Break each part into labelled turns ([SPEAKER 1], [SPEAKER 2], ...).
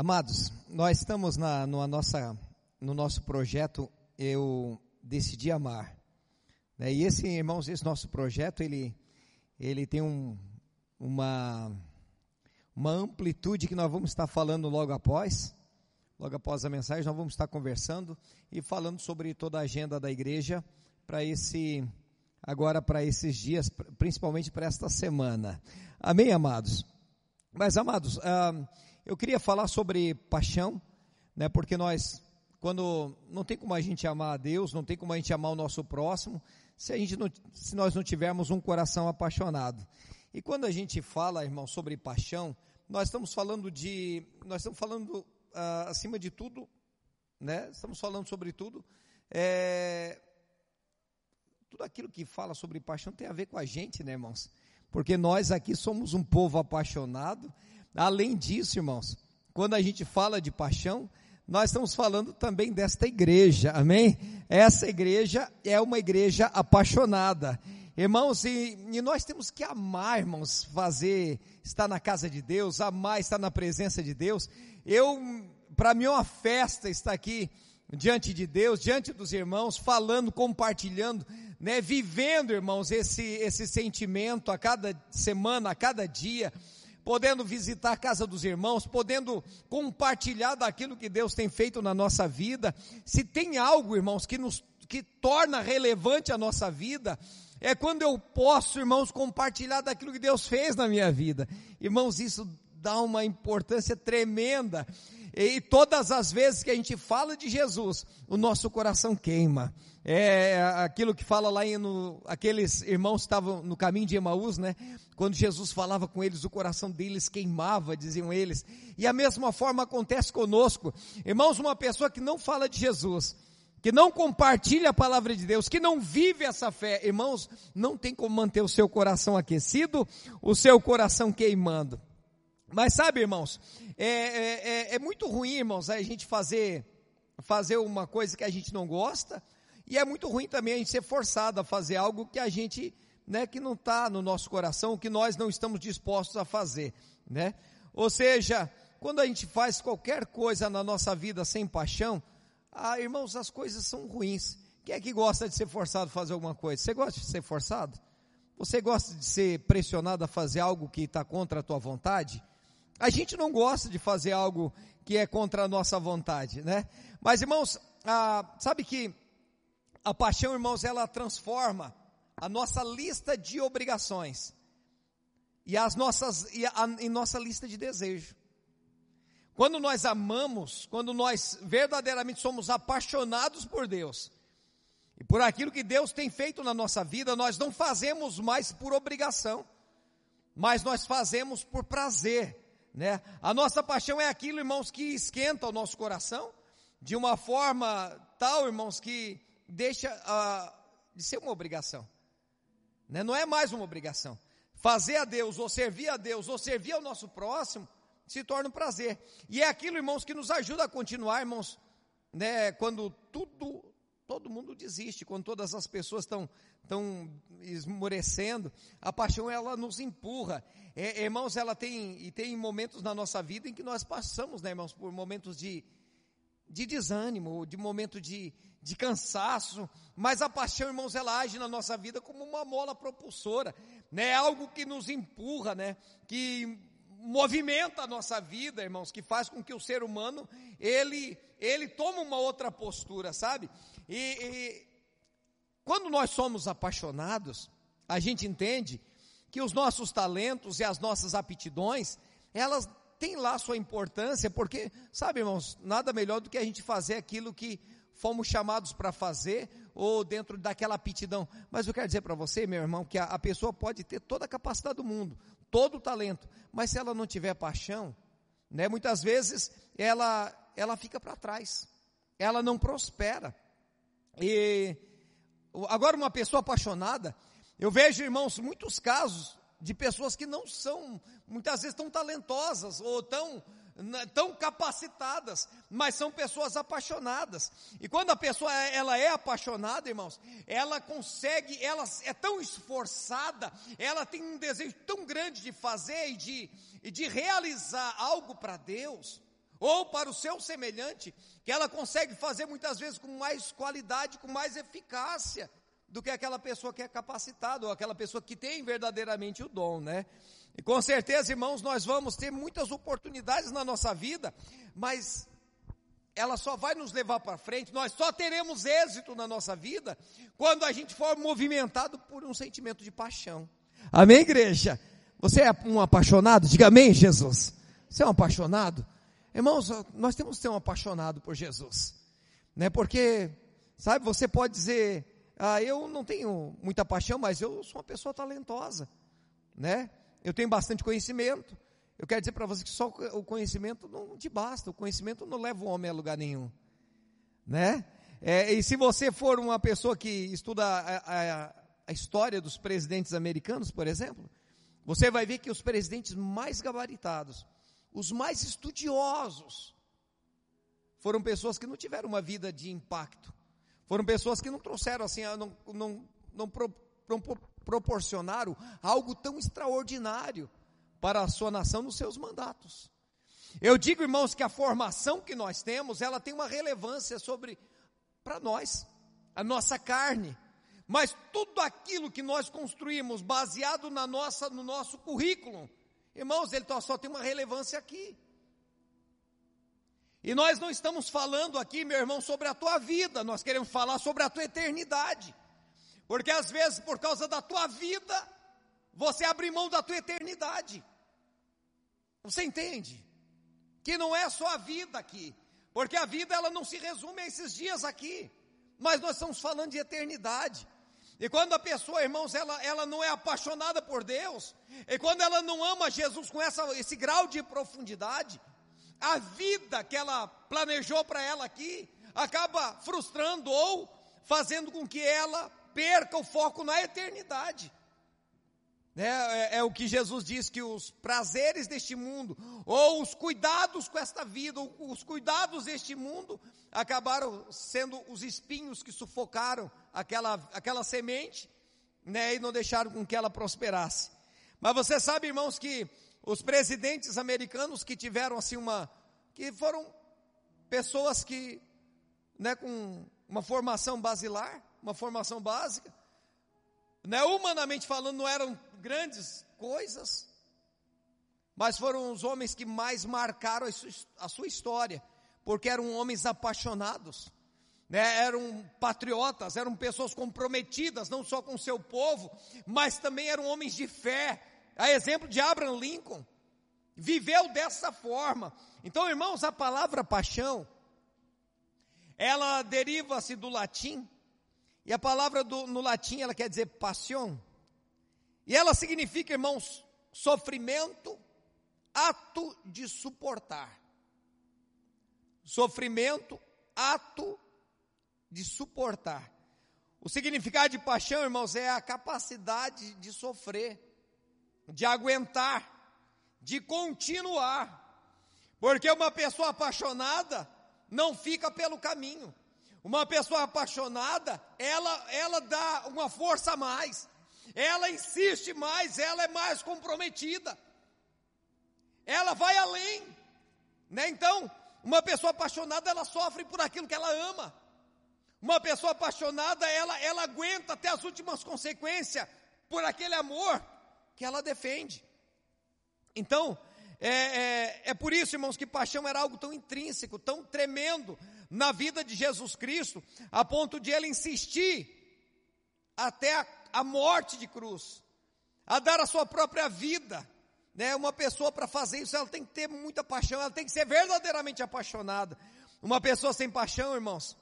[SPEAKER 1] Amados, nós estamos na, nossa, no nosso projeto Eu Decidi Amar. Né? E esse, irmãos, esse nosso projeto, ele, ele tem um, uma, uma amplitude que nós vamos estar falando logo após. Logo após a mensagem, nós vamos estar conversando e falando sobre toda a agenda da igreja para esse, agora para esses dias, principalmente para esta semana. Amém, amados? Mas, amados, ah, eu queria falar sobre paixão, né? Porque nós, quando não tem como a gente amar a Deus, não tem como a gente amar o nosso próximo, se a gente não, se nós não tivermos um coração apaixonado. E quando a gente fala, irmão, sobre paixão, nós estamos falando de, nós estamos falando ah, acima de tudo, né? Estamos falando sobre tudo, é, tudo aquilo que fala sobre paixão tem a ver com a gente, né, irmãos? Porque nós aqui somos um povo apaixonado Além disso, irmãos, quando a gente fala de paixão, nós estamos falando também desta igreja, amém? Essa igreja é uma igreja apaixonada. Irmãos, e, e, nós temos que amar, irmãos, fazer, estar na casa de Deus, amar estar na presença de Deus. Eu, para mim é uma festa estar aqui diante de Deus, diante dos irmãos, falando, compartilhando, né, vivendo, irmãos, esse, esse sentimento a cada semana, a cada dia podendo visitar a casa dos irmãos, podendo compartilhar daquilo que Deus tem feito na nossa vida. Se tem algo, irmãos, que nos que torna relevante a nossa vida, é quando eu posso, irmãos, compartilhar daquilo que Deus fez na minha vida. Irmãos, isso dá uma importância tremenda. E todas as vezes que a gente fala de Jesus, o nosso coração queima. É aquilo que fala lá no, aqueles irmãos estavam no caminho de Emaús, né? Quando Jesus falava com eles, o coração deles queimava, diziam eles. E a mesma forma acontece conosco. Irmãos, uma pessoa que não fala de Jesus, que não compartilha a palavra de Deus, que não vive essa fé, irmãos, não tem como manter o seu coração aquecido, o seu coração queimando. Mas sabe, irmãos, é, é, é, é muito ruim, irmãos, a gente fazer, fazer uma coisa que a gente não gosta, e é muito ruim também a gente ser forçado a fazer algo que a gente, né, que não está no nosso coração, que nós não estamos dispostos a fazer, né? Ou seja, quando a gente faz qualquer coisa na nossa vida sem paixão, ah, irmãos, as coisas são ruins. Quem é que gosta de ser forçado a fazer alguma coisa? Você gosta de ser forçado? Você gosta de ser pressionado a fazer algo que está contra a tua vontade? A gente não gosta de fazer algo que é contra a nossa vontade, né? Mas irmãos, ah, sabe que a paixão, irmãos, ela transforma a nossa lista de obrigações e as nossas e a, em nossa lista de desejo. Quando nós amamos, quando nós verdadeiramente somos apaixonados por Deus e por aquilo que Deus tem feito na nossa vida, nós não fazemos mais por obrigação, mas nós fazemos por prazer né? A nossa paixão é aquilo, irmãos, que esquenta o nosso coração de uma forma tal, irmãos, que deixa uh, de ser uma obrigação. Né? Não é mais uma obrigação. Fazer a Deus, ou servir a Deus, ou servir ao nosso próximo, se torna um prazer. E é aquilo, irmãos, que nos ajuda a continuar, irmãos, né? Quando tudo, todo mundo desiste, quando todas as pessoas estão estão esmorecendo, a paixão ela nos empurra. É, irmãos, ela tem, e tem momentos na nossa vida em que nós passamos, né, irmãos, por momentos de, de desânimo, de momento de, de cansaço, mas a paixão, irmãos, ela age na nossa vida como uma mola propulsora, né, é algo que nos empurra, né, que movimenta a nossa vida, irmãos, que faz com que o ser humano, ele, ele tome uma outra postura, sabe? E, e quando nós somos apaixonados, a gente entende que os nossos talentos e as nossas aptidões, elas têm lá sua importância, porque, sabe, irmãos, nada melhor do que a gente fazer aquilo que fomos chamados para fazer, ou dentro daquela aptidão. Mas eu quero dizer para você, meu irmão, que a, a, pessoa pode ter toda a capacidade do mundo, todo o talento, mas se ela não tiver paixão, né, muitas vezes ela, ela fica para trás, ela não prospera. E Agora, uma pessoa apaixonada, eu vejo, irmãos, muitos casos de pessoas que não são, muitas vezes, tão talentosas ou tão, né, tão capacitadas, mas são pessoas apaixonadas. E quando a pessoa ela é apaixonada, irmãos, ela consegue, ela é tão esforçada, ela tem um desejo tão grande de fazer e de, e de realizar algo para Deus, ou para o seu semelhante, que ela consegue fazer muitas vezes com mais qualidade, com mais eficácia do que aquela pessoa que é capacitada, ou aquela pessoa que tem verdadeiramente o dom, né? E com certeza, irmãos, nós vamos ter muitas oportunidades na nossa vida, mas ela só vai nos levar para frente, nós só teremos êxito na nossa vida quando a gente for movimentado por um sentimento de paixão. Amém, igreja? Você é um apaixonado? Diga amém, Jesus. Você é um apaixonado? Irmãos, nós temos que ser um apaixonado por Jesus, né? Porque, sabe, você pode dizer, ah, eu não tenho muita paixão, mas eu sou uma pessoa talentosa, né? Eu tenho bastante conhecimento. Eu quero dizer para você que só o conhecimento não te basta, o conhecimento não leva o homem a lugar nenhum, né? É, e se você for uma pessoa que estuda a, a, a história dos presidentes americanos, por exemplo, você vai ver que os presidentes mais gabaritados, os mais estudiosos foram pessoas que não tiveram uma vida de impacto. Foram pessoas que não trouxeram assim, não, não, não, pro, não proporcionaram algo tão extraordinário para a sua nação nos seus mandatos. Eu digo, irmãos, que a formação que nós temos, ela tem uma relevância sobre para nós, a nossa carne. Mas tudo aquilo que nós construímos baseado na nossa no nosso currículo, Irmãos, ele só tem uma relevância aqui. E nós não estamos falando aqui, meu irmão, sobre a tua vida, nós queremos falar sobre a tua eternidade. Porque às vezes, por causa da tua vida, você abre mão da tua eternidade. Você entende? Que não é só a vida aqui, porque a vida ela não se resume a esses dias aqui, mas nós estamos falando de eternidade. E quando a pessoa, irmãos, ela, ela não é apaixonada por Deus, e quando ela não ama Jesus com essa, esse grau de profundidade, a vida que ela planejou para ela aqui acaba frustrando ou fazendo com que ela perca o foco na eternidade. É, é, é, o que Jesus diz que os prazeres deste mundo, ou os cuidados com esta vida, ou os cuidados deste mundo, acabaram sendo os espinhos que sufocaram aquela, aquela semente, né, e não deixaram com que ela prosperasse. Mas você sabe, irmãos, que os presidentes americanos que tiveram assim uma, que foram pessoas que, né, com uma formação basilar, uma formação básica, né, humanamente falando, não eram grandes coisas, mas foram os homens que mais marcaram a sua história, porque eram homens apaixonados, né, eram patriotas, eram pessoas comprometidas, não só com seu povo, mas também eram homens de fé, a exemplo de Abraham Lincoln, viveu dessa forma. Então, irmãos, a palavra paixão, ela deriva-se do latim, e a palavra do, no latim ela quer dizer passion, e ela significa, irmãos, sofrimento, ato de suportar. Sofrimento, ato de suportar. O significado de paixão, irmãos, é a capacidade de sofrer, de aguentar, de continuar. Porque uma pessoa apaixonada não fica pelo caminho. Uma pessoa apaixonada, ela, ela dá uma força a mais, ela insiste mais, ela é mais comprometida, ela vai além, né? Então, uma pessoa apaixonada, ela sofre por aquilo que ela ama. Uma pessoa apaixonada, ela, ela aguenta até as últimas consequências por aquele amor que ela defende. Então, é, é, é, por isso, irmãos, que paixão era algo tão intrínseco, tão tremendo na vida de Jesus Cristo, a ponto de ele insistir até a, a morte de cruz, a dar a sua própria vida. Né? Uma pessoa para fazer isso, ela tem que ter muita paixão, ela tem que ser verdadeiramente apaixonada. Uma pessoa sem paixão, irmãos,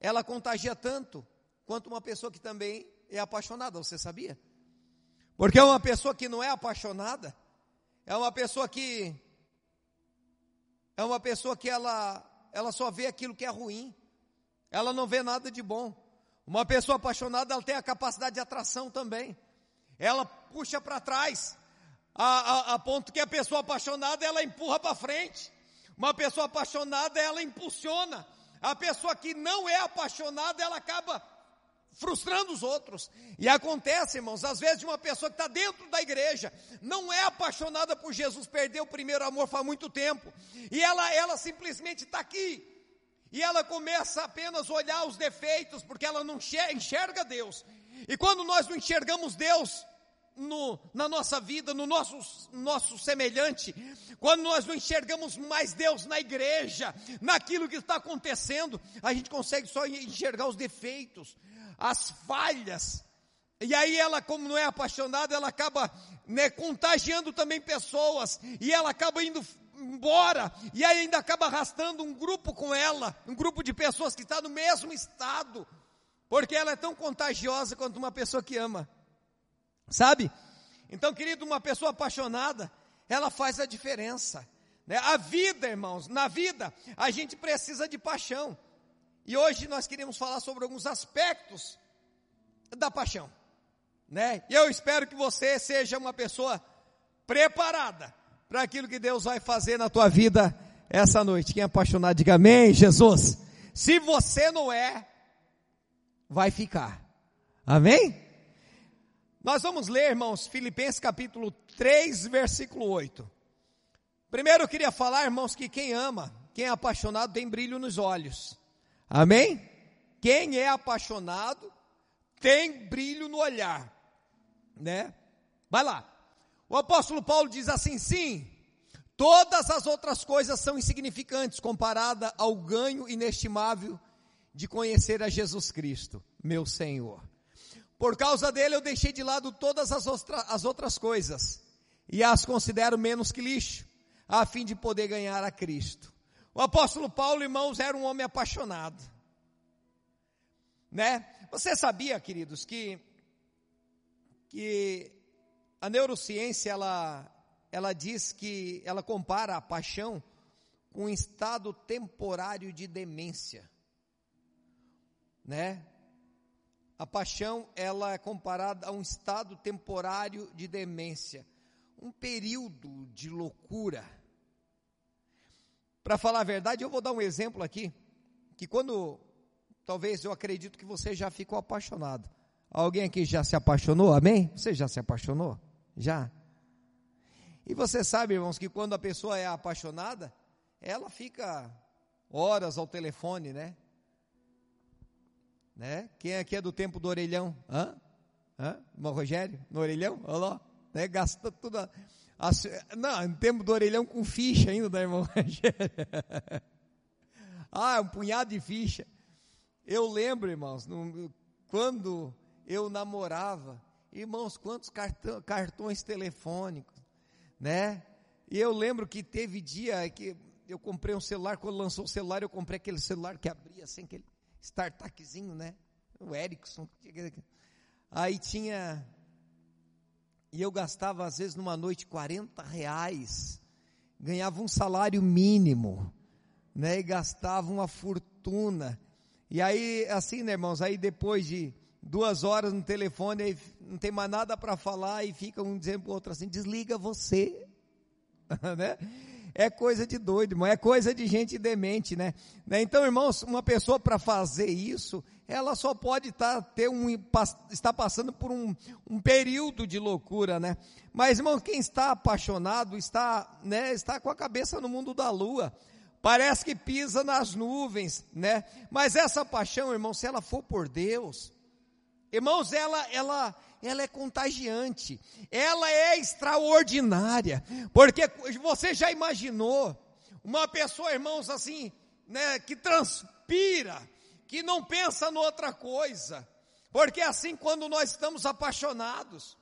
[SPEAKER 1] ela contagia tanto quanto uma pessoa que também é apaixonada, você sabia? Porque uma pessoa que não é apaixonada, é uma pessoa que é uma pessoa que ela ela só vê aquilo que é ruim. Ela não vê nada de bom. Uma pessoa apaixonada, ela tem a capacidade de atração também. Ela puxa para trás, a, a, a, ponto que a pessoa apaixonada, ela empurra para frente. Uma pessoa apaixonada, ela impulsiona. A pessoa que não é apaixonada, ela acaba frustrando os outros. E acontece, irmãos, às vezes uma pessoa que está dentro da igreja, não é apaixonada por Jesus, perdeu o primeiro amor faz muito tempo, e ela, ela simplesmente está aqui, e ela começa apenas a olhar os defeitos, porque ela não enxerga Deus. E quando nós não enxergamos Deus, no, na nossa vida, no nosso, nosso semelhante, quando nós não enxergamos mais Deus na igreja, naquilo que está acontecendo, a gente consegue só enxergar os defeitos, as falhas. E aí ela, como não é apaixonada, ela acaba né, contagiando também pessoas, e ela acaba indo embora, e ainda acaba arrastando um grupo com ela, um grupo de pessoas que está no mesmo estado, porque ela é tão contagiosa quanto uma pessoa que ama. Sabe? Então, querido, uma pessoa apaixonada, ela faz a diferença. Né? A vida, irmãos, na vida, a gente precisa de paixão. E hoje nós queremos falar sobre alguns aspectos da paixão. Né? E eu espero que você seja uma pessoa preparada para aquilo que Deus vai fazer na tua vida essa noite. Quem é apaixonado, diga amém, Jesus. Se você não é, vai ficar. Amém? Nós vamos ler, irmãos, Filipenses capítulo 3, versículo 8. Primeiro eu queria falar, irmãos, que quem ama, quem é apaixonado tem brilho nos olhos. Amém? Quem é apaixonado tem brilho no olhar, né? Vai lá. O apóstolo Paulo diz assim: sim, todas as outras coisas são insignificantes comparada ao ganho inestimável de conhecer a Jesus Cristo, meu Senhor. Por causa dele eu deixei de lado todas as, ostra, as outras coisas e as considero menos que lixo, a fim de poder ganhar a Cristo. O apóstolo Paulo, irmãos, era um homem apaixonado. Né? Você sabia, queridos, que que a neurociência ela ela diz que ela compara a paixão com um estado temporário de demência, né? A paixão, ela é comparada a um estado temporário de demência, um período de loucura. Para falar a verdade, eu vou dar um exemplo aqui, que quando, talvez eu acredito que você já ficou apaixonado. Alguém aqui já se apaixonou? Amém? Você já se apaixonou? Já? E você sabe, irmãos, que quando a pessoa é apaixonada, ela fica horas ao telefone, né? Né? Quem aqui é do tempo do orelhão? Hã? Hã? Irmão Rogério? No orelhão? Olha lá. Né? Gasta tudo. A, a, não, no tempo do orelhão com ficha ainda, da né, irmão Rogério? ah, um punhado de ficha. Eu lembro, irmãos, no, quando eu namorava, irmãos, quantos cartão, cartões telefônicos, né? E eu lembro que teve dia que eu comprei um celular, quando lançou o celular, eu comprei aquele celular que abria sem que ele startupzinho, né? O Ericsson. Aí tinha. E eu gastava, às vezes, numa noite, 40 reais. Ganhava um salário mínimo, né? E gastava uma fortuna. E aí, assim, né, irmãos? Aí depois de duas horas no telefone, aí não tem mais nada para falar, e fica um dizendo para o outro assim: desliga você. né? é coisa de doido, irmão, é coisa de gente demente, né? né? Então, irmãos, uma pessoa para fazer isso, ela só pode tá, ter um, estar passando por um, um período de loucura, né? Mas, irmão, quem está apaixonado está, né, está com a cabeça no mundo da lua. Parece que pisa nas nuvens, né? Mas essa paixão, irmão, se ela for por Deus, irmãos, ela, ela, ela é contagiante, ela é extraordinária, porque você já imaginou uma pessoa, irmãos, assim, né, que transpira, que não pensa em outra coisa, porque assim quando nós estamos apaixonados,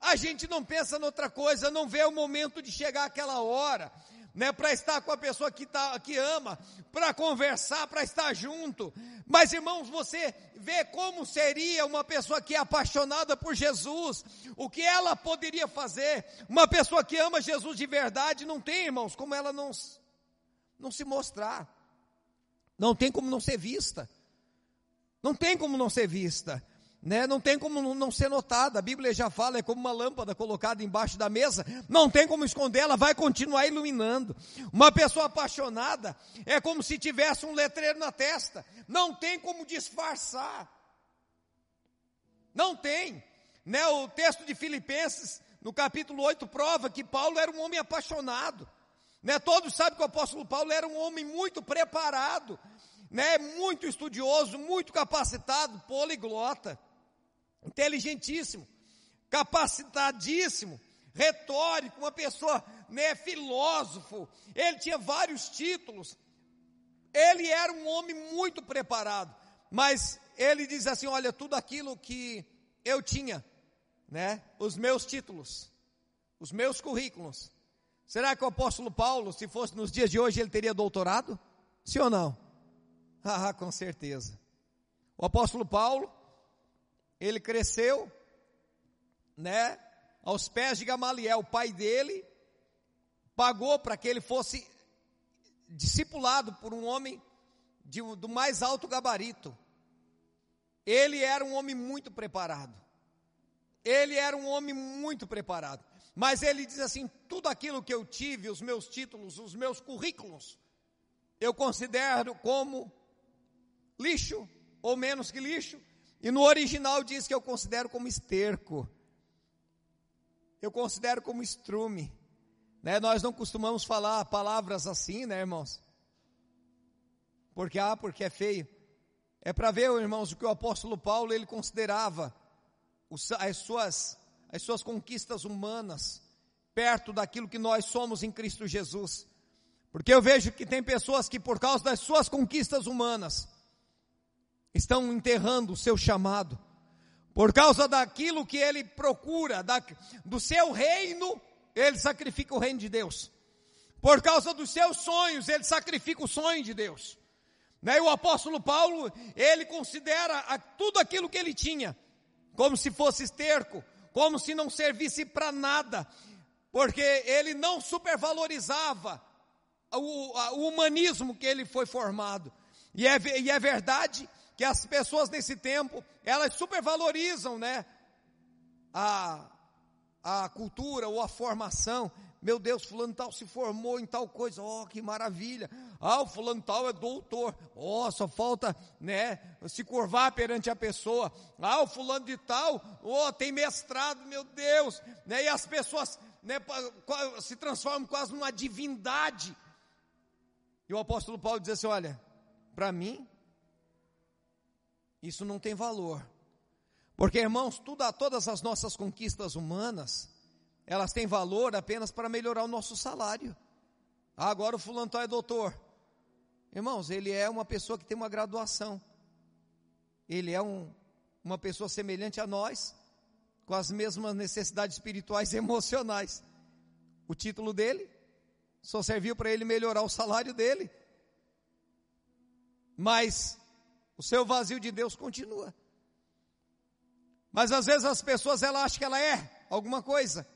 [SPEAKER 1] a gente não pensa em outra coisa, não vê o momento de chegar aquela hora, né, para estar com a pessoa que, tá, que ama, para conversar, para estar junto. Mas irmãos, você vê como seria uma pessoa que é apaixonada por Jesus, o que ela poderia fazer. Uma pessoa que ama Jesus de verdade não tem, irmãos, como ela não, não se mostrar, não tem como não ser vista, não tem como não ser vista né? Não tem como não ser notada. A Bíblia já fala, é como uma lâmpada colocada embaixo da mesa. Não tem como esconder, ela vai continuar iluminando. Uma pessoa apaixonada é como se tivesse um letreiro na testa. Não tem como disfarçar. Não tem. Né? O texto de Filipenses, no capítulo 8, prova que Paulo era um homem apaixonado. Né? Todos sabem que o apóstolo Paulo era um homem muito preparado, né? muito estudioso, muito capacitado, poliglota, inteligentíssimo, capacitadíssimo, retórico, uma pessoa né, filósofo. Ele tinha vários títulos. Ele era um homem muito preparado. Mas ele diz assim: olha, tudo aquilo que eu tinha, né? Os meus títulos, os meus currículos. Será que o apóstolo Paulo, se fosse nos dias de hoje, ele teria doutorado? Sim ou não? Ah, com certeza. O apóstolo Paulo, ele cresceu, né, aos pés de Gamaliel, o pai dele, pagou para que ele fosse discipulado por um homem de, do mais alto gabarito. Ele era um homem muito preparado. Ele era um homem muito preparado. Mas ele diz assim: tudo aquilo que eu tive, os meus títulos, os meus currículos, eu considero como lixo, ou menos que lixo. E no original diz que eu considero como esterco. Eu considero como estrume. Né? Nós não costumamos falar palavras assim, né, irmãos? Porque, ah, porque é feio. É para ver, irmãos, o que o apóstolo Paulo ele considerava as, suas, as suas conquistas humanas perto daquilo que nós somos em Cristo Jesus. Porque eu vejo que tem pessoas que, por causa das suas conquistas humanas, estão enterrando o seu chamado. Por causa daquilo que ele procura, da, do seu reino, ele sacrifica o reino de Deus. Por causa dos seus sonhos, ele sacrifica o sonho de Deus. Né? E o apóstolo Paulo, ele considera tudo aquilo que ele tinha como se fosse esterco, como se não servisse para nada, porque ele não supervalorizava o, o, humanismo que ele foi formado. E é, e é verdade que as pessoas nesse tempo, elas supervalorizam, né, a, a cultura ou a formação, meu Deus, fulano tal se formou em tal coisa, oh, que maravilha. Ah, o fulano tal é doutor. Oh, só falta, né, se curvar perante a pessoa. Ah, o fulano de tal, oh, tem mestrado, meu Deus. Né, e as pessoas, né, se transformam quase numa divindade. E o apóstolo Paulo diz assim, olha, para mim, isso não tem valor. Porque, irmãos, tudo, todas as nossas conquistas humanas, elas têm valor apenas para melhorar o nosso salário. Ah, agora o fulano é doutor. Irmãos, ele é uma pessoa que tem uma graduação. Ele é um, uma pessoa semelhante a nós, com as mesmas necessidades espirituais e emocionais. O título dele só serviu para ele melhorar o salário dele. Mas o seu vazio de Deus continua. Mas às vezes as pessoas ela acham que ela é alguma coisa.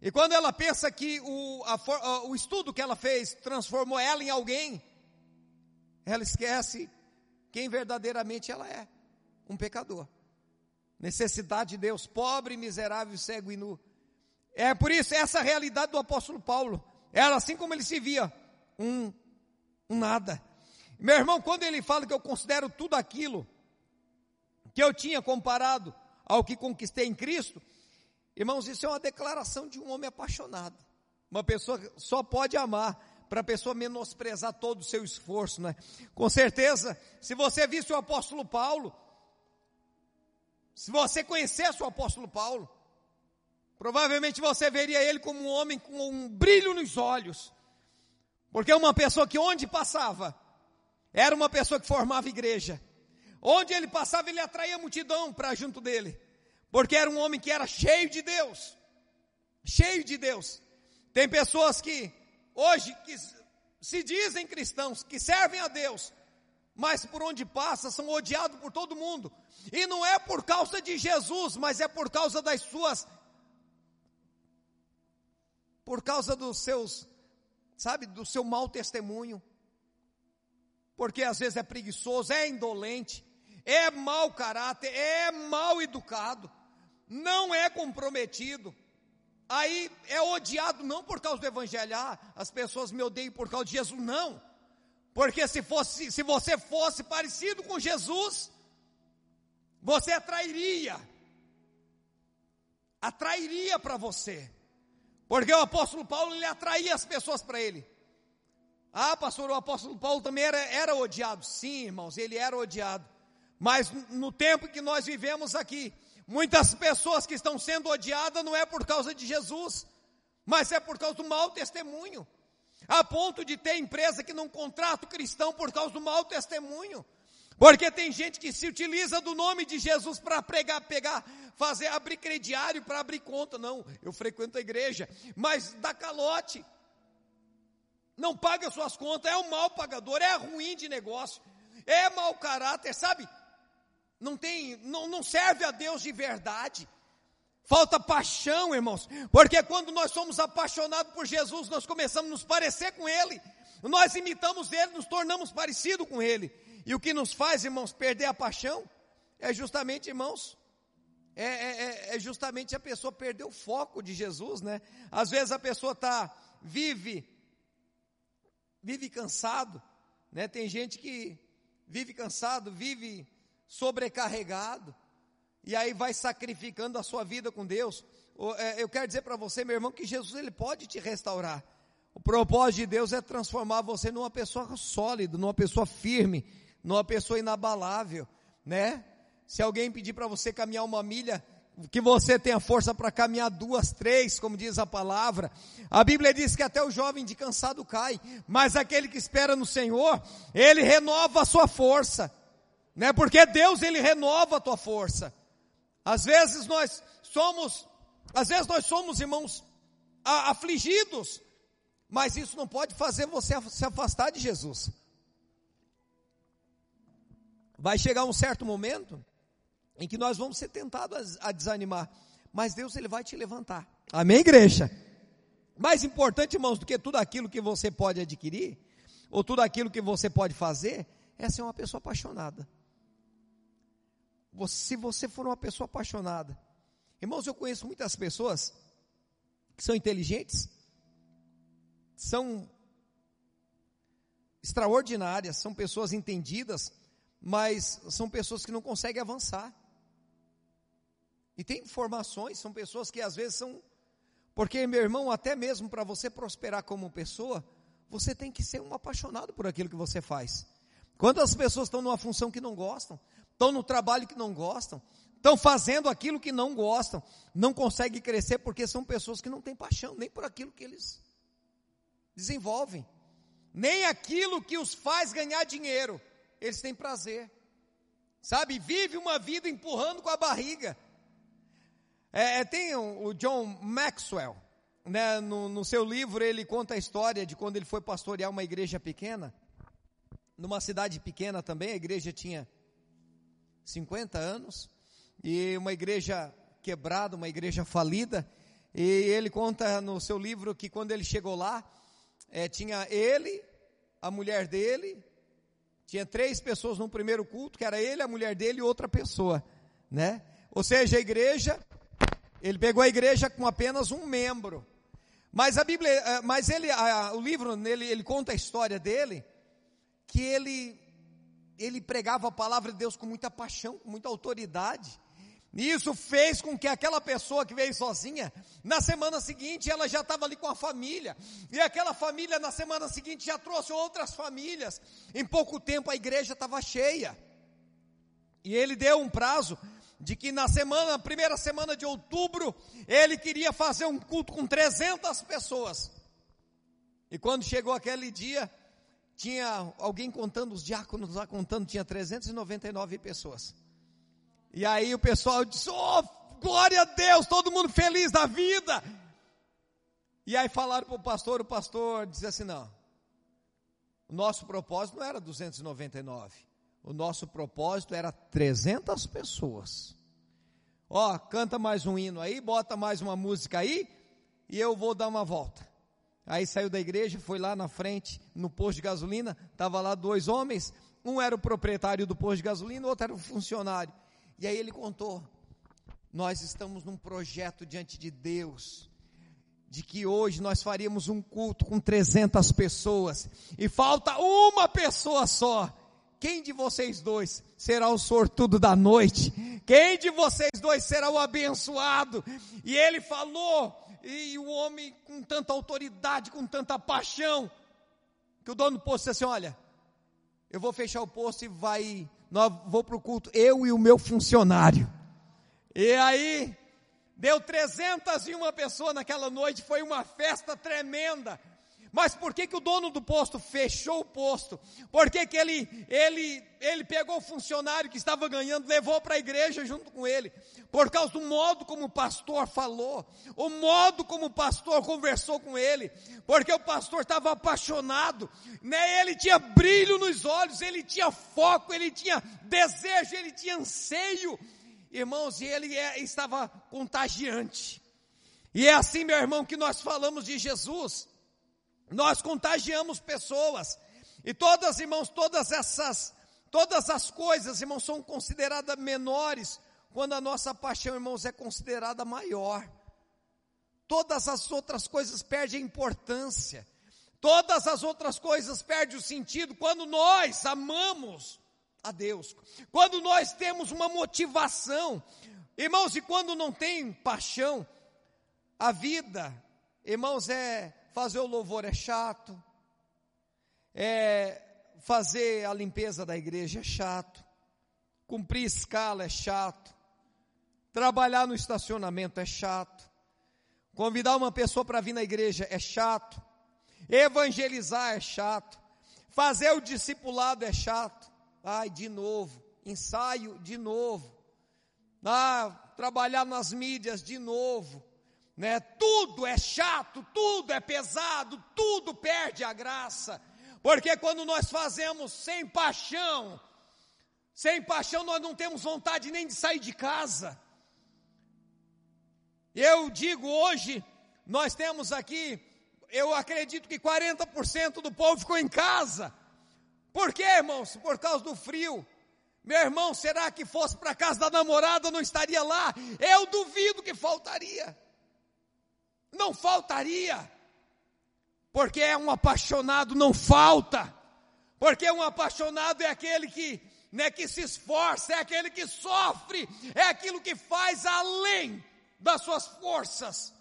[SPEAKER 1] E quando ela pensa que o, a, o estudo que ela fez transformou ela em alguém, ela esquece quem verdadeiramente ela é: um pecador. Necessidade de Deus, pobre, miserável, cego e nu. É por isso essa realidade do apóstolo Paulo. Era assim como ele se via, um, um nada. Meu irmão, quando ele fala que eu considero tudo aquilo que eu tinha comparado ao que conquistei em Cristo, Irmãos, isso é uma declaração de um homem apaixonado. Uma pessoa só pode amar para a pessoa menosprezar todo o seu esforço, né? Com certeza, se você visse o apóstolo Paulo, se você conhecesse o apóstolo Paulo, provavelmente você veria ele como um homem com um brilho nos olhos, porque é uma pessoa que onde passava, era uma pessoa que formava igreja, onde ele passava, ele atraía a multidão para junto dele porque era um homem que era cheio de Deus. Cheio de Deus. Tem pessoas que hoje que se dizem cristãos, que servem a Deus, mas por onde passa são odiados por todo mundo. E não é por causa de Jesus, mas é por causa das suas por causa dos seus, sabe, do seu mau testemunho. Porque às vezes é preguiçoso, é indolente, é mau caráter, é mal educado não é comprometido, aí é odiado não por causa do evangelho, ah, as pessoas me odeiam por causa de Jesus, não. Porque se fosse, se você fosse parecido com Jesus, você atrairia atrairia para você. Porque o apóstolo Paulo ele atraía as pessoas para ele. Ah, pastor, o apóstolo Paulo também era, era odiado. Sim, irmãos, ele era odiado. Mas no tempo que nós vivemos aqui, muitas pessoas que estão sendo odiadas não é por causa de Jesus, mas é por causa do mau testemunho. A ponto de ter empresa que não contrata o cristão por causa do mau testemunho. Porque tem gente que se utiliza do nome de Jesus para pregar, pegar, fazer, abrir crediário para abrir conta. Não, eu frequento a igreja, mas dá calote. Não paga suas contas, é um mau pagador, é ruim de negócio, é mau caráter, sabe? Não tem, não, não serve a Deus de verdade. Falta paixão, irmãos, porque quando nós somos apaixonados por Jesus, nós começamos a nos parecer com Ele, nós imitamos Ele, nos tornamos parecidos com Ele. E o que nos faz, irmãos, perder a paixão é justamente, irmãos, é, é, é, é justamente a pessoa perder o foco de Jesus, né? Às vezes a pessoa tá vive vive cansado, né? Tem gente que vive cansado, vive sobrecarregado e aí vai sacrificando a sua vida com Deus. É, eu quero dizer para você, meu irmão, que Jesus ele pode te restaurar. O propósito de Deus é transformar você numa pessoa sólida, numa pessoa firme, numa pessoa inabalável, né? Se alguém pedir para você caminhar uma milha, que você tenha força para caminhar duas, três, como diz a palavra. A Bíblia diz que até o jovem de cansado cai, mas aquele que espera no Senhor, ele renova a sua força, né? Porque Deus ele renova a tua força. Às vezes nós somos, às vezes nós somos irmãos afligidos, mas isso não pode fazer você se afastar de Jesus. Vai chegar um certo momento em que nós vamos ser tentados a, desanimar, mas Deus ele vai te levantar. Amém, igreja? Mais importante, irmãos, do que tudo aquilo que você pode adquirir, ou tudo aquilo que você pode fazer, é ser uma pessoa apaixonada. Se você for uma pessoa apaixonada, irmãos, eu conheço muitas pessoas que são inteligentes, são extraordinárias, são pessoas entendidas, mas são pessoas que não conseguem avançar. E tem informações, são pessoas que às vezes são. Porque, meu irmão, até mesmo para você prosperar como pessoa, você tem que ser um apaixonado por aquilo que você faz. Quantas pessoas estão numa função que não gostam, estão no trabalho que não gostam, estão fazendo aquilo que não gostam, não conseguem crescer porque são pessoas que não têm paixão nem por aquilo que eles desenvolvem, nem aquilo que os faz ganhar dinheiro eles têm prazer. Sabe, vive uma vida empurrando com a barriga. É, é tem o, John Maxwell, né, no, no seu livro ele conta a história de quando ele foi pastorear uma igreja pequena, numa cidade pequena também, a igreja tinha 50 anos, e uma igreja quebrada, uma igreja falida, e ele conta no seu livro que quando ele chegou lá, é, tinha ele, a mulher dele, tinha três pessoas no primeiro culto, que era ele, a mulher dele e outra pessoa, né? Ou seja, a igreja, ele pegou a igreja com apenas um membro. Mas a Bíblia, eh, mas ele, o livro, ele, ele conta a história dele, que ele, ele pregava a palavra de Deus com muita paixão, com muita autoridade. Isso fez com que aquela pessoa que veio sozinha, na semana seguinte ela já estava ali com a família, e aquela família na semana seguinte já trouxe outras famílias. Em pouco tempo a igreja estava cheia. E ele deu um prazo de que na semana, primeira semana de outubro, ele queria fazer um culto com 300 pessoas. E quando chegou aquele dia, tinha alguém contando, os diáconos lá contando, tinha 399 pessoas. E aí o pessoal disse: Oh, glória a Deus, todo mundo feliz da vida. E aí falaram para o pastor, o pastor disse assim: Não, o nosso propósito não era 299, o nosso propósito era 300 pessoas. Ó, canta mais um hino aí, bota mais uma música aí, e eu vou dar uma volta. Aí saiu da igreja, foi lá na frente, no posto de gasolina, estava lá dois homens, um era o proprietário do posto de gasolina, o outro era o funcionário. E aí ele contou: nós estamos num projeto diante de Deus, de que hoje nós faríamos um culto com 300 pessoas, e falta uma pessoa só. Quem de vocês dois será o sortudo da noite? Quem de vocês dois será o abençoado? E ele falou, e o homem com tanta autoridade, com tanta paixão, que o dono do posto disse assim: Olha, eu vou fechar o posto e vai, nós, vou para o culto, eu e o meu funcionário. E aí, deu 301 pessoas naquela noite, foi uma festa tremenda. Mas por que, que o dono do posto fechou o posto? Por que, que ele, ele, ele pegou o funcionário que estava ganhando, levou para a igreja junto com ele? Por causa do modo como o pastor falou, o modo como o pastor conversou com ele, porque o pastor estava apaixonado, né? ele tinha brilho nos olhos, ele tinha foco, ele tinha desejo, ele tinha anseio, irmãos, e ele é, estava contagiante. E é assim, meu irmão, que nós falamos de Jesus. Nós contagiamos pessoas. E todas, irmãos, todas essas, todas as coisas, irmãos, são consideradas menores quando a nossa paixão, irmãos, é considerada maior. Todas as outras coisas perdem importância. Todas as outras coisas perdem o sentido quando nós amamos a Deus. Quando nós temos uma motivação. Irmãos, e quando não tem paixão, a vida, irmãos, é fazer o louvor é chato, é, fazer a limpeza da igreja é chato, cumprir escala é chato, trabalhar no estacionamento é chato, convidar uma pessoa para vir na igreja é chato, evangelizar é chato, fazer o discipulado é chato, ai, de novo, ensaio de novo, ah, trabalhar nas mídias de novo, né? Tudo é chato, tudo é pesado, tudo perde a graça. Porque quando nós fazemos sem paixão, sem paixão nós não temos vontade nem de sair de casa. Eu digo hoje, nós temos aqui, eu acredito que 40% do povo ficou em casa. Por quê, irmãos? Por causa do frio. Meu irmão, será que fosse para casa da namorada não estaria lá? Eu duvido que faltaria não faltaria, porque é um apaixonado, não falta, porque um apaixonado é aquele que, né, que se esforça, é aquele que sofre, é aquilo que faz além das suas forças.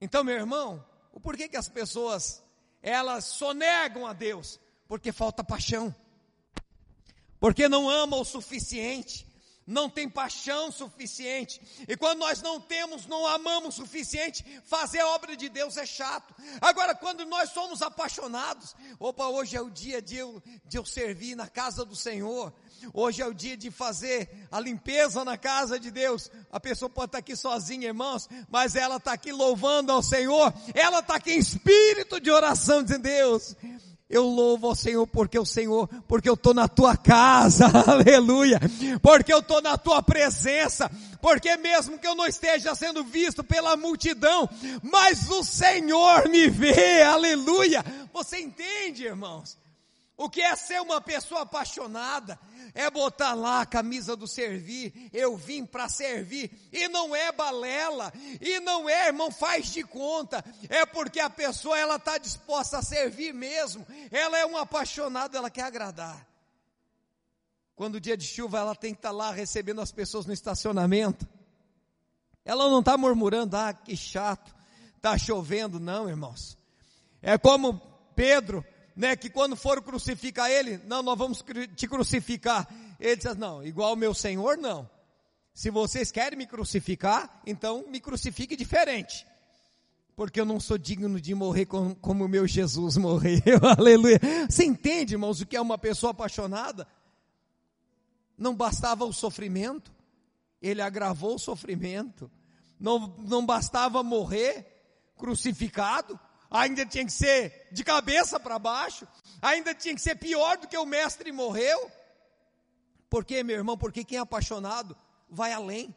[SPEAKER 1] Então, meu irmão, o porquê que as pessoas elas sonegam a Deus? Porque falta paixão. Porque não amam o suficiente não tem paixão suficiente. E quando nós não temos, não amamos suficiente, fazer a obra de Deus é chato. Agora, quando nós somos apaixonados, opa, hoje é o dia de eu, de eu servir na casa do Senhor. Hoje é o dia de fazer a limpeza na casa de Deus. A pessoa pode estar aqui sozinha, irmãos, mas ela está aqui louvando ao Senhor. Ela está aqui em espírito de oração, dizendo: Deus, eu louvo ao Senhor porque o Senhor, porque eu estou na tua casa, aleluia, porque eu estou na tua presença, porque mesmo que eu não esteja sendo visto pela multidão, mas o Senhor me vê, aleluia. Você entende, irmãos? O que é ser uma pessoa apaixonada? É botar lá a camisa do servir, eu vim para servir, e não é balela, e não é, irmão, faz de conta, é porque a pessoa ela está disposta a servir mesmo, ela é um apaixonado, ela quer agradar. Quando o dia de chuva ela tem que estar tá lá recebendo as pessoas no estacionamento, ela não está murmurando, ah, que chato, está chovendo, não, irmãos. É como Pedro, né, que quando foram crucificar ele, não, nós vamos te crucificar. Ele diz, não, igual meu Senhor, não. Se vocês querem me crucificar, então me crucifique diferente. Porque eu não sou digno de morrer como, como o meu Jesus morreu. Aleluia. Você entende, irmãos, o que é uma pessoa apaixonada? Não bastava o sofrimento, ele agravou o sofrimento. Não, não bastava morrer crucificado, ainda tinha que ser de cabeça para baixo, ainda tinha que ser pior do que o mestre morreu. Por quê, meu irmão? Porque quem é apaixonado vai além.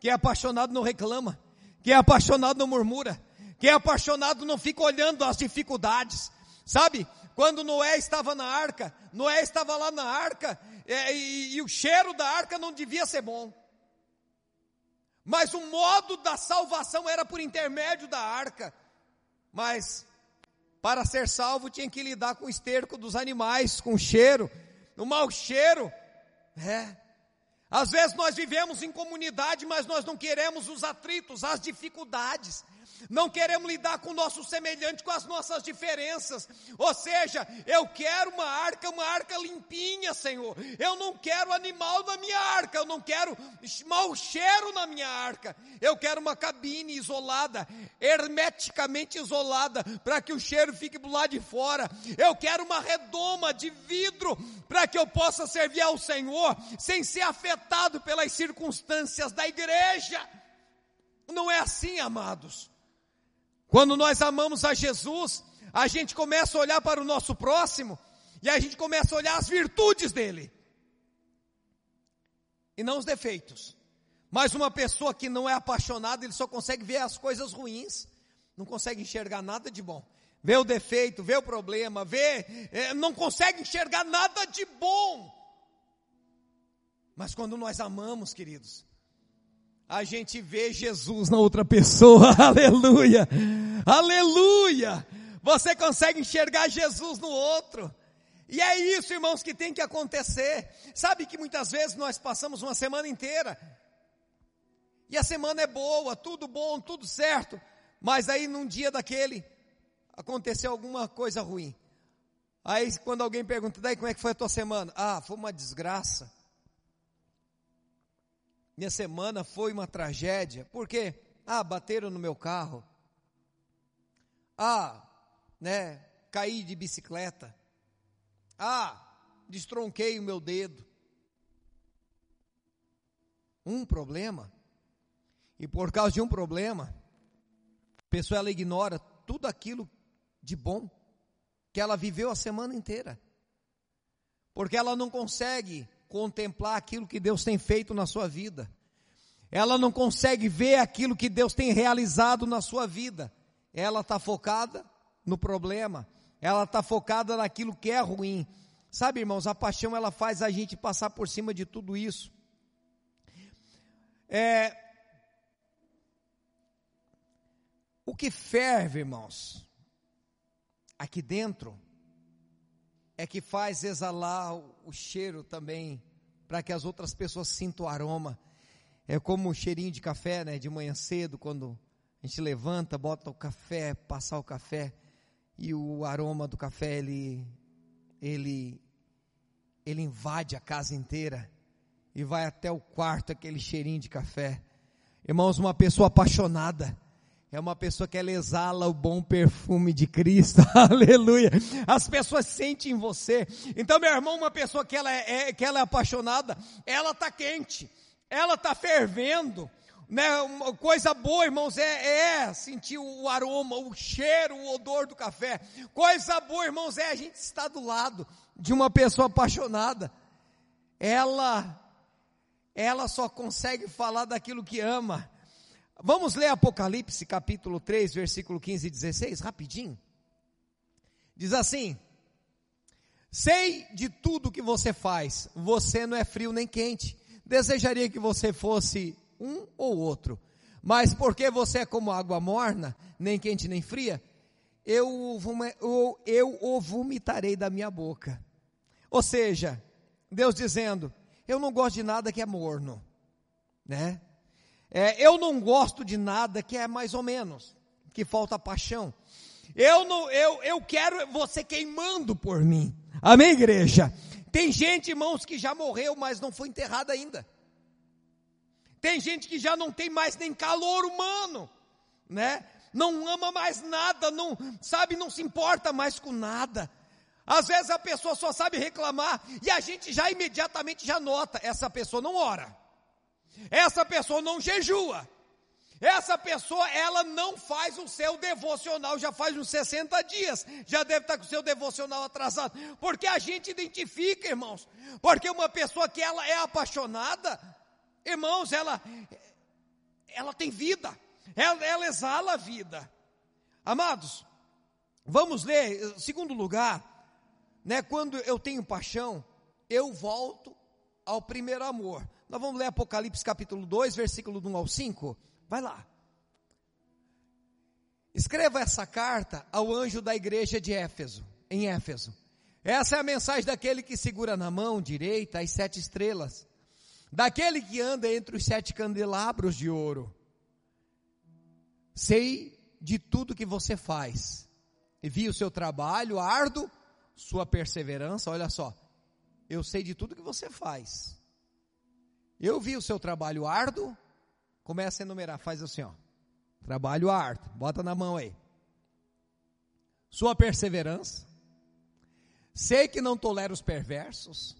[SPEAKER 1] Quem é apaixonado não reclama. Quem é apaixonado não murmura. Quem é apaixonado não fica olhando as dificuldades. Sabe? Quando Noé estava na arca, Noé estava lá na arca, é, e, e o cheiro da arca não devia ser bom. Mas o modo da salvação era por intermédio da arca. Mas para ser salvo tinha que lidar com o esterco dos animais, com o cheiro, o mau cheiro. É. Às vezes nós vivemos em comunidade, mas nós não queremos os atritos, as dificuldades não queremos lidar com o nosso semelhante, com as nossas diferenças. Ou seja, eu quero uma arca, uma arca limpinha, Senhor. Eu não quero animal na minha arca, eu não quero mau cheiro na minha arca. Eu quero uma cabine isolada, hermeticamente isolada, para que o cheiro fique do lado de fora. Eu quero uma redoma de vidro, para que eu possa servir ao Senhor, sem ser afetado pelas circunstâncias da igreja. Não é assim, amados. Quando nós amamos a Jesus, a gente começa a olhar para o nosso próximo e a gente começa a olhar as virtudes dele e não os defeitos. Mas uma pessoa que não é apaixonada, ele só consegue ver as coisas ruins, não consegue enxergar nada de bom. Vê o defeito, vê o problema, vê, é, não consegue enxergar nada de bom. Mas quando nós amamos, queridos, a gente vê Jesus na outra pessoa, aleluia, aleluia. Você consegue enxergar Jesus no outro. E é isso, irmãos, que tem que acontecer. Sabe que muitas vezes nós passamos uma semana inteira, e a semana é boa, tudo bom, tudo certo, mas aí num dia daquele, aconteceu alguma coisa ruim. Aí quando alguém pergunta, daí como é que foi a tua semana? Ah, foi uma desgraça. Minha semana foi uma tragédia. Por quê? Ah, bateram no meu carro. Ah, né, caí de bicicleta. Ah, destronquei o meu dedo. Um problema. E por causa de um problema, a pessoa ela ignora tudo aquilo de bom que ela viveu a semana inteira. Porque ela não consegue contemplar aquilo que Deus tem feito na sua vida. Ela não consegue ver aquilo que Deus tem realizado na sua vida. Ela está focada no problema. Ela está focada naquilo que é ruim. Sabe, irmãos, a paixão ela faz a gente passar por cima de tudo isso. É, o que ferve, irmãos, aqui dentro, é que faz exalar o cheiro também, para que as outras pessoas sintam o aroma. É como um cheirinho de café, né? De manhã cedo, quando a gente levanta, bota o café, passar o café, e o aroma do café, ele, ele, ele invade a casa inteira, e vai até o quarto aquele cheirinho de café. Irmãos, uma pessoa apaixonada, é uma pessoa que ela exala o bom perfume de Cristo, aleluia. As pessoas sentem em você. Então, meu irmão, uma pessoa que ela é, que ela é apaixonada, ela está quente, ela está fervendo. Né? Coisa boa, irmãos, é, é sentir o aroma, o cheiro, o odor do café. Coisa boa, irmãos, é a gente estar do lado de uma pessoa apaixonada. Ela, ela só consegue falar daquilo que ama Vamos ler Apocalipse capítulo 3, versículo 15 e 16, rapidinho. Diz assim: Sei de tudo que você faz, você não é frio nem quente. Desejaria que você fosse um ou outro, mas porque você é como água morna, nem quente nem fria, eu, eu, eu o vomitarei da minha boca. Ou seja, Deus dizendo: Eu não gosto de nada que é morno, né? É, eu não gosto de nada que é mais ou menos, que falta paixão. Eu não, eu, eu quero você queimando por mim. Amém, igreja? Tem gente, irmãos, que já morreu, mas não foi enterrada ainda. Tem gente que já não tem mais nem calor humano, né? Não ama mais nada, não sabe, não se importa mais com nada. Às vezes a pessoa só sabe reclamar e a gente já imediatamente já nota, essa pessoa não ora. Essa pessoa não jejua. Essa pessoa, ela não faz o seu devocional, já faz uns 60 dias, já deve estar com o seu devocional atrasado, porque a gente identifica, irmãos, porque uma pessoa que ela é apaixonada, irmãos, ela, ela tem vida, ela, ela exala a vida. Amados, vamos ler, segundo lugar, né, quando eu tenho paixão, eu volto ao primeiro amor. Nós vamos ler Apocalipse capítulo 2, versículo 1 ao 5. Vai lá. Escreva essa carta ao anjo da igreja de Éfeso, em Éfeso. Essa é a mensagem daquele que segura na mão direita as sete estrelas. daquele que anda entre os sete candelabros de ouro. Sei de tudo que você faz, e vi o seu trabalho árduo, sua perseverança, olha só, eu sei de tudo que você faz. Eu vi o seu trabalho árduo, começa a enumerar, faz assim, ó. Trabalho árduo, bota na mão aí. Sua perseverança. Sei que não tolera os perversos.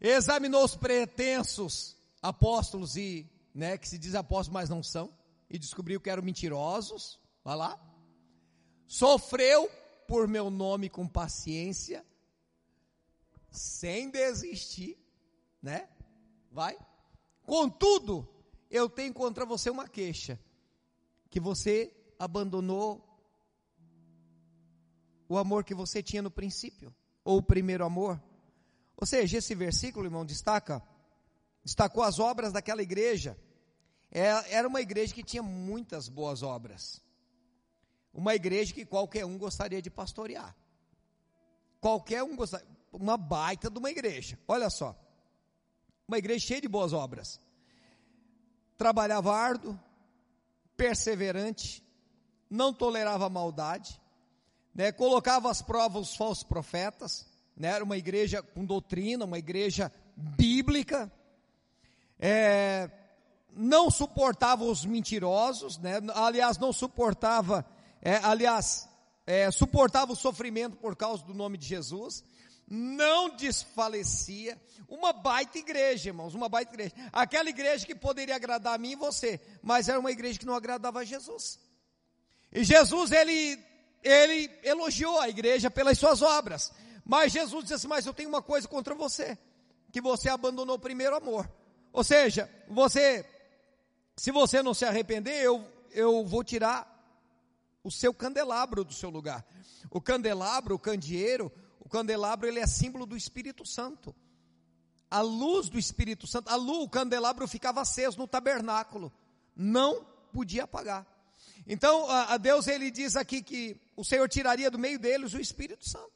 [SPEAKER 1] Examinou os pretensos apóstolos e, né, que se diz apóstolos, mas não são, e descobriu que eram mentirosos. Vai lá. Sofreu por meu nome com paciência sem desistir, né? Vai. Contudo, eu tenho contra você uma queixa, que você abandonou o amor que você tinha no princípio, ou o primeiro amor. Ou seja, esse versículo, irmão, destaca, destacou as obras daquela igreja. É, era uma igreja que tinha muitas boas obras. Uma igreja que qualquer um gostaria de pastorear. Qualquer um gostaria uma baita de uma igreja. Olha só. Uma igreja cheia de boas obras. Trabalhava árduo, perseverante, não tolerava maldade, né, colocava às provas os falsos profetas, né, era uma igreja com doutrina, uma igreja bíblica, é, não suportava os mentirosos, né, aliás, não suportava, é, aliás, é, suportava o sofrimento por causa do nome de Jesus, não desfalecia. Uma baita igreja, irmãos, uma baita igreja. Aquela igreja que poderia agradar a mim e você, mas era uma igreja que não agradava a Jesus. E Jesus, ele, ele elogiou a igreja pelas suas obras. Mas Jesus disse assim: Mas eu tenho uma coisa contra você, que você abandonou o primeiro amor. Ou seja, você, se você não se arrepender, eu, eu vou tirar o seu candelabro do seu lugar. O candelabro, o candeeiro, candelabro ele é símbolo do Espírito Santo. A luz do Espírito Santo, a luz, o candelabro ficava aceso no tabernáculo, não podia apagar. Então, a, a Deus ele diz aqui que o Senhor tiraria do meio deles o Espírito Santo.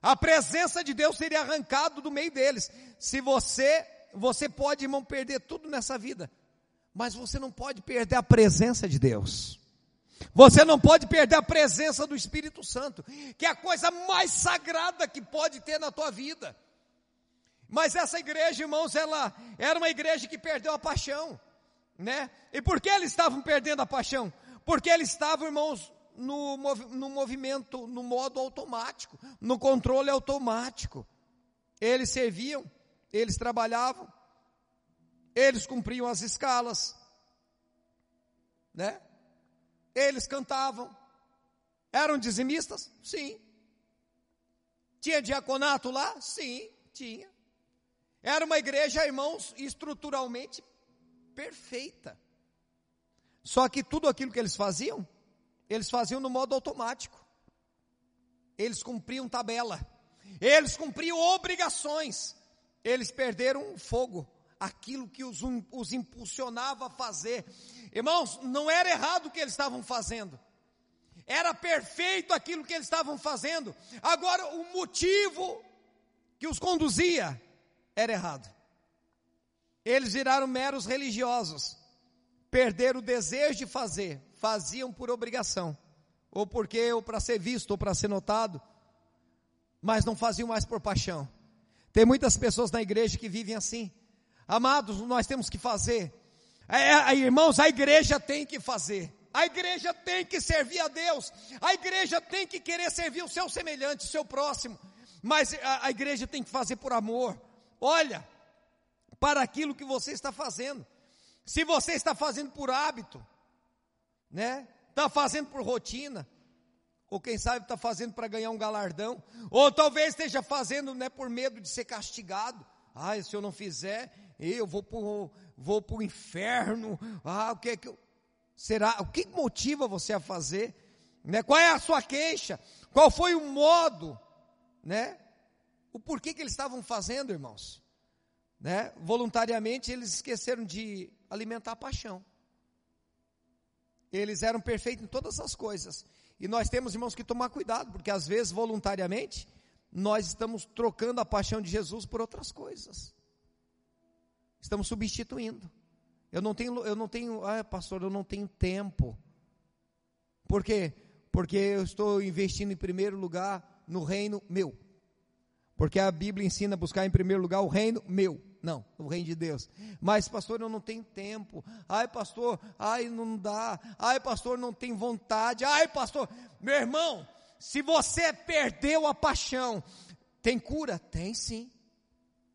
[SPEAKER 1] A presença de Deus seria arrancado do meio deles. Se você, você pode, irmão, perder tudo nessa vida, mas você não pode perder a presença de Deus. Você não pode perder a presença do Espírito Santo, que é a coisa mais sagrada que pode ter na tua vida. Mas essa igreja, irmãos, ela era uma igreja que perdeu a paixão, né? E por que eles estavam perdendo a paixão? Porque eles estavam, irmãos, no, no movimento, no modo automático, no controle automático. Eles serviam, eles trabalhavam, eles cumpriam as escalas, né? Eles cantavam. Eram dizimistas? Sim. Tinha diaconato lá? Sim, tinha. Era uma igreja, irmãos, estruturalmente perfeita. Só que tudo aquilo que eles faziam, eles faziam no modo automático. Eles cumpriam tabela. Eles cumpriam obrigações. Eles perderam o fogo, aquilo que os, os impulsionava a fazer. Irmãos, não era errado o que eles estavam fazendo. Era perfeito aquilo que eles estavam fazendo. Agora, o motivo que os conduzia era errado. Eles viraram meros religiosos. Perderam o desejo de fazer. Faziam por obrigação. Ou porque, ou para ser visto, ou para ser notado. Mas não faziam mais por paixão. Tem muitas pessoas na igreja que vivem assim. Amados, nós temos que fazer é, é, irmãos, a igreja tem que fazer. A igreja tem que servir a Deus. A igreja tem que querer servir o seu semelhante, o seu próximo. Mas a, a igreja tem que fazer por amor. Olha, para aquilo que você está fazendo. Se você está fazendo por hábito, né? Está fazendo por rotina, ou quem sabe está fazendo para ganhar um galardão, ou talvez esteja fazendo né, por medo de ser castigado. Ah, se eu não fizer, eu vou para vou o inferno, ah, o que é que eu, será, o que motiva você a fazer, né? Qual é a sua queixa? Qual foi o modo, né? O porquê que eles estavam fazendo, irmãos? Né? Voluntariamente eles esqueceram de alimentar a paixão. Eles eram perfeitos em todas as coisas. E nós temos, irmãos, que tomar cuidado, porque às vezes, voluntariamente, nós estamos trocando a paixão de Jesus por outras coisas. Estamos substituindo. Eu não tenho, eu não tenho, ah, pastor, eu não tenho tempo. Por quê? Porque eu estou investindo em primeiro lugar no reino meu. Porque a Bíblia ensina a buscar em primeiro lugar o reino meu. Não, o reino de Deus. Mas, pastor, eu não tenho tempo. Ai, pastor, ai, não dá. Ai, pastor, não tem vontade. Ai, pastor, meu irmão, se você perdeu a paixão, tem cura? Tem sim.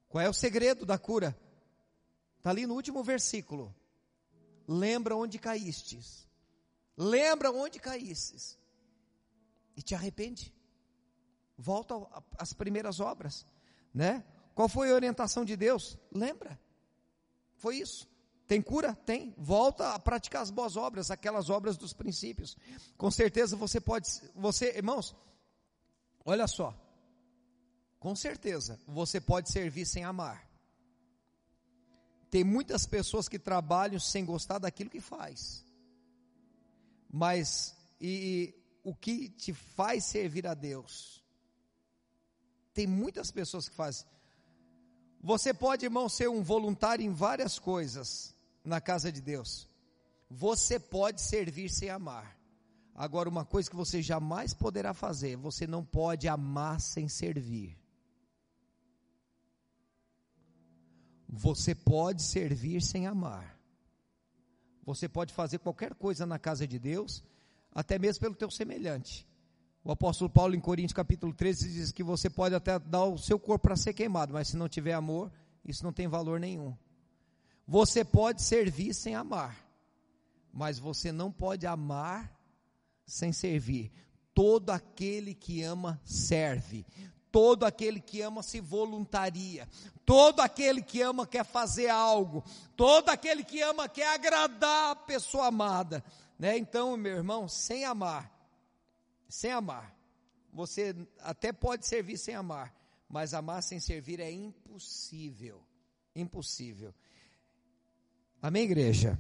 [SPEAKER 1] Qual é o segredo da cura? Está ali no último versículo. Lembra onde caístes. Lembra onde caístes. E te arrepende. Volta às primeiras obras, né? Qual foi a orientação de Deus? Lembra? Foi isso. Tem cura? Tem. Volta a praticar as boas obras, aquelas obras dos princípios. Com certeza você pode, você, irmãos, olha só. Com certeza você pode servir sem amar. Tem muitas pessoas que trabalham sem gostar daquilo que faz. Mas e, e o que te faz servir a Deus? Tem muitas pessoas que fazem você pode, irmão, ser um voluntário em várias coisas na casa de Deus. Você pode servir sem amar. Agora, uma coisa que você jamais poderá fazer, você não pode amar sem servir. Você pode servir sem amar. Você pode fazer qualquer coisa na casa de Deus, até mesmo pelo teu semelhante. O apóstolo Paulo em Coríntios capítulo 13 diz que você pode até dar o seu corpo para ser queimado, mas se não tiver amor, isso não tem valor nenhum. Você pode servir sem amar, mas você não pode amar sem servir. Todo aquele que ama serve. Todo aquele que ama se voluntaria. Todo aquele que ama quer fazer algo. Todo aquele que ama quer agradar a pessoa amada. Né? Então, meu irmão, sem amar, sem amar. Você até pode servir sem amar, mas amar sem servir é impossível. Impossível. Amém, igreja?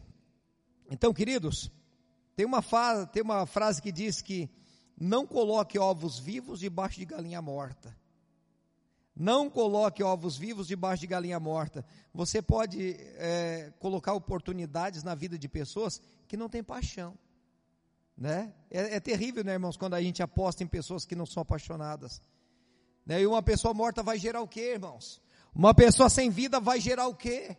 [SPEAKER 1] Então, queridos, tem uma, tem uma frase que diz que não coloque ovos vivos debaixo de galinha morta. Não coloque ovos vivos debaixo de galinha morta. Você pode é, colocar oportunidades na vida de pessoas que não têm paixão. Né? É, é, terrível, né, irmãos, quando a gente aposta em pessoas que não são apaixonadas. Né? E uma pessoa morta vai gerar o quê, irmãos? Uma pessoa sem vida vai gerar o quê?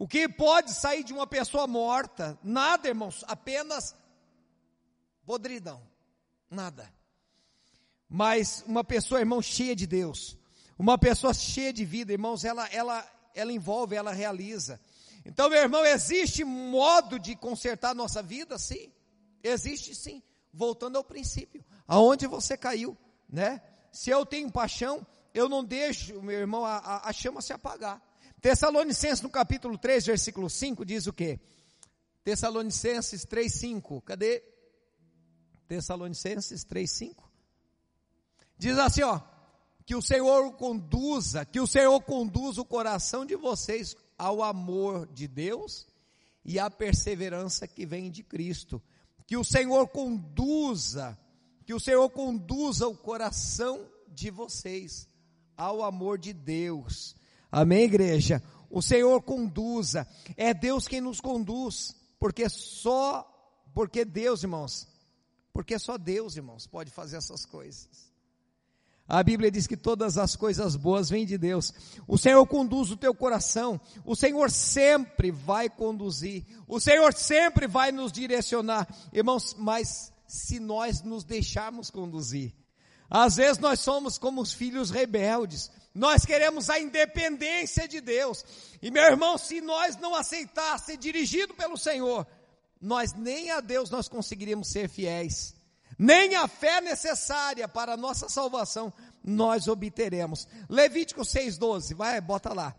[SPEAKER 1] O que pode sair de uma pessoa morta? Nada, irmãos, apenas podridão. Nada. Mas uma pessoa, irmão, cheia de Deus, uma pessoa cheia de vida, irmãos, ela, ela, ela envolve, ela realiza. Então, meu irmão, existe modo de consertar nossa vida? Sim. Existe sim, voltando ao princípio, aonde você caiu, né? Se eu tenho paixão, eu não deixo, meu irmão, a, a chama se apagar. Tessalonicenses no capítulo 3, versículo 5 diz o quê? Tessalonicenses 3, 5, cadê? Tessalonicenses 3, 5. Diz assim, ó, que o Senhor conduza, que o Senhor conduza o coração de vocês ao amor de Deus e à perseverança que vem de Cristo que o Senhor conduza, que o Senhor conduza o coração de vocês ao amor de Deus. Amém, igreja? O Senhor conduza, é Deus quem nos conduz, porque só, porque Deus, irmãos, porque só Deus, irmãos, pode fazer essas coisas. A Bíblia diz que todas as coisas boas vêm de Deus. O Senhor conduz o teu coração. O Senhor sempre vai conduzir. O Senhor sempre vai nos direcionar. Irmãos, mas se nós nos deixarmos conduzir. Às vezes nós somos como os filhos rebeldes. Nós queremos a independência de Deus. E meu irmão, se nós não aceitar ser dirigido pelo Senhor, nós nem a Deus nós conseguiríamos ser fiéis nem a fé necessária para a nossa salvação nós obteremos. Levítico 6,12, vai, bota lá.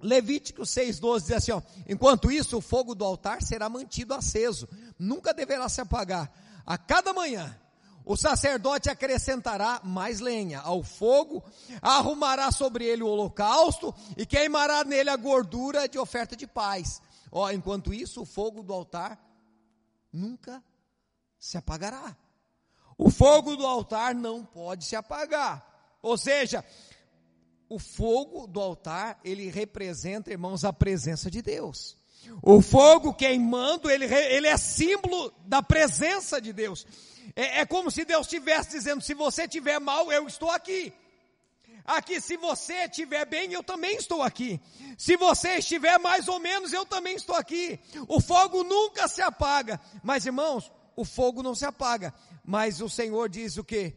[SPEAKER 1] Levítico 6,12 diz assim: ó, enquanto isso, o fogo do altar será mantido aceso, nunca deverá se apagar. A cada manhã, o sacerdote acrescentará mais lenha ao fogo, arrumará sobre ele o holocausto e queimará nele a gordura de oferta de paz. Ó, enquanto isso, o fogo do altar nunca se apagará. O fogo do altar não pode se apagar. Ou seja, o fogo do altar, ele representa, irmãos, a presença de Deus. O fogo queimando, ele, ele é símbolo da presença de Deus. É, é como se Deus estivesse dizendo: se você estiver mal, eu estou aqui. Aqui, se você estiver bem, eu também estou aqui. Se você estiver mais ou menos, eu também estou aqui. O fogo nunca se apaga. Mas, irmãos, o fogo não se apaga. Mas o Senhor diz o que?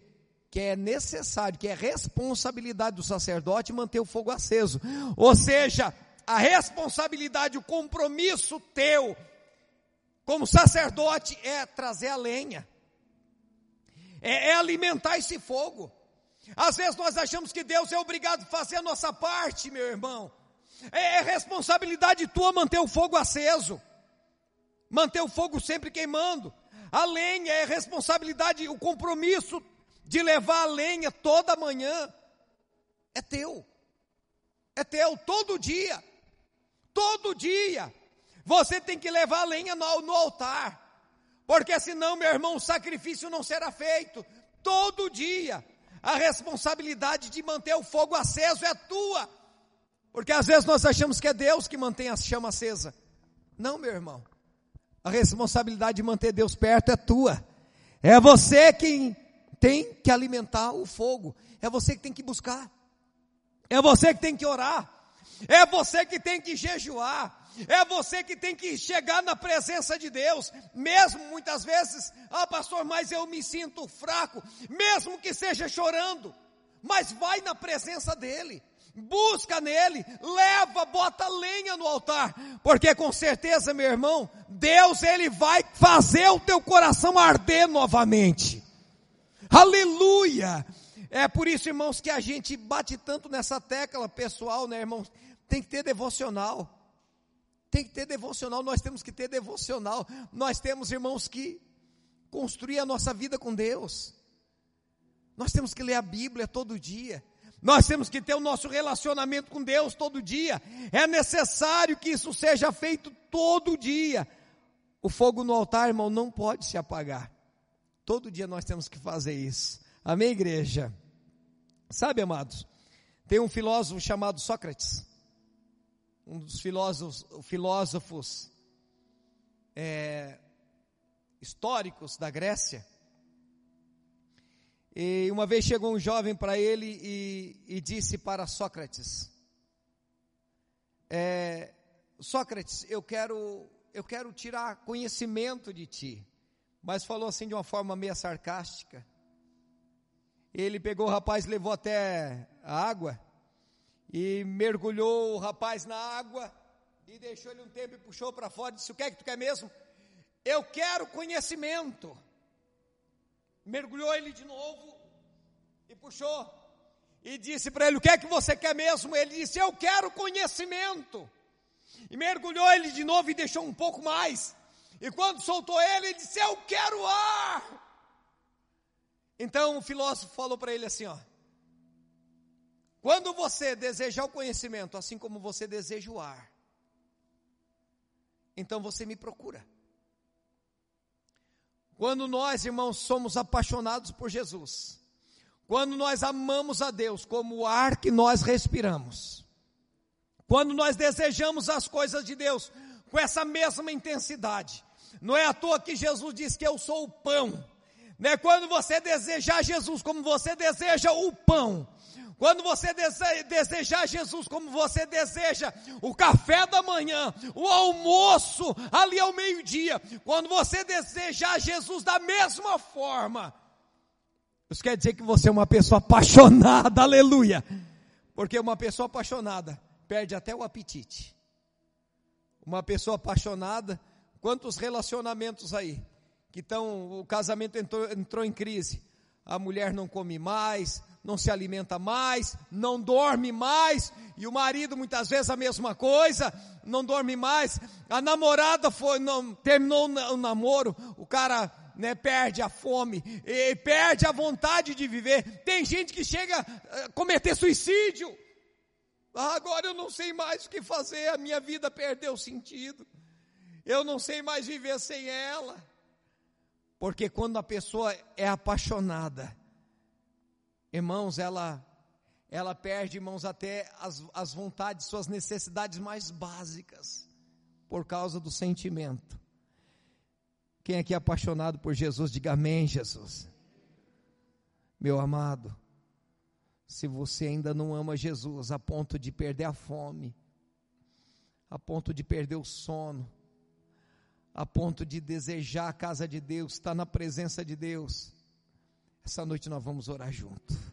[SPEAKER 1] Que é necessário, que é responsabilidade do sacerdote manter o fogo aceso. Ou seja, a responsabilidade, o compromisso teu, como sacerdote, é trazer a lenha, é, é alimentar esse fogo. Às vezes nós achamos que Deus é obrigado a fazer a nossa parte, meu irmão. É, é responsabilidade tua manter o fogo aceso, manter o fogo sempre queimando. A lenha é responsabilidade, o compromisso de levar a lenha toda manhã é teu. É teu todo dia. Todo dia. Você tem que levar lenha no, no altar. Porque senão, meu irmão, o sacrifício não será feito. Todo dia. A responsabilidade de manter o fogo aceso é tua. Porque às vezes nós achamos que é Deus que mantém a chama acesa. Não, meu irmão. A responsabilidade de manter Deus perto é tua. É você quem tem que alimentar o fogo. É você que tem que buscar. É você que tem que orar. É você que tem que jejuar. É você que tem que chegar na presença de Deus, mesmo muitas vezes, ah, pastor, mas eu me sinto fraco, mesmo que seja chorando, mas vai na presença dEle, busca nele, leva, bota lenha no altar, porque com certeza, meu irmão, Deus, Ele vai fazer o teu coração arder novamente. Aleluia! É por isso, irmãos, que a gente bate tanto nessa tecla pessoal, né, irmãos? Tem que ter devocional. Tem que ter devocional, nós temos que ter devocional. Nós temos, irmãos, que construir a nossa vida com Deus. Nós temos que ler a Bíblia todo dia. Nós temos que ter o nosso relacionamento com Deus todo dia. É necessário que isso seja feito todo dia. O fogo no altar, irmão, não pode se apagar. Todo dia nós temos que fazer isso. Amém, igreja? Sabe, amados, tem um filósofo chamado Sócrates um dos filósofos, filósofos é, históricos da Grécia. E uma vez chegou um jovem para ele e, e, disse para Sócrates: é, Sócrates, eu quero, eu quero tirar conhecimento de ti. Mas falou assim de uma forma meio sarcástica. Ele pegou o rapaz, levou até a água e mergulhou o rapaz na água e deixou ele um tempo e puxou para fora e disse: O que é que tu quer mesmo? Eu quero conhecimento. Mergulhou ele de novo e puxou e disse para ele: O que é que você quer mesmo? Ele disse: Eu quero conhecimento. E mergulhou ele de novo e deixou um pouco mais. E quando soltou ele, ele disse: Eu quero ar. Então o filósofo falou para ele assim: Ó quando você desejar o conhecimento, assim como você deseja o ar, então você me procura. Quando nós, irmãos, somos apaixonados por Jesus, quando nós amamos a Deus como o ar que nós respiramos, quando nós desejamos as coisas de Deus com essa mesma intensidade, não é à toa que Jesus diz que eu sou o pão, né? Quando você desejar Jesus como você deseja o pão, quando você desejar Jesus como você deseja o café da manhã, o almoço ali ao meio-dia, quando você desejar Jesus da mesma forma, isso quer dizer que você é uma pessoa apaixonada, aleluia. Porque uma pessoa apaixonada perde até o apetite. Uma pessoa apaixonada, quantos relacionamentos aí que estão, o casamento entrou, entrou em crise, a mulher não come mais, não se alimenta mais, não dorme mais, e o marido muitas vezes a mesma coisa, não dorme mais. A namorada foi, não, terminou o namoro, o cara né, perde a fome, perde a vontade de viver. Tem gente que chega a cometer suicídio. Ah, agora eu não sei mais o que fazer, a minha vida perdeu sentido. Eu não sei mais viver sem ela. Porque quando a pessoa é apaixonada, Irmãos, ela ela perde, irmãos, até as, as vontades, suas necessidades mais básicas, por causa do sentimento. Quem aqui é apaixonado por Jesus, diga amém, Jesus. Meu amado, se você ainda não ama Jesus a ponto de perder a fome, a ponto de perder o sono, a ponto de desejar a casa de Deus, estar na presença de Deus, essa noite nós vamos orar junto.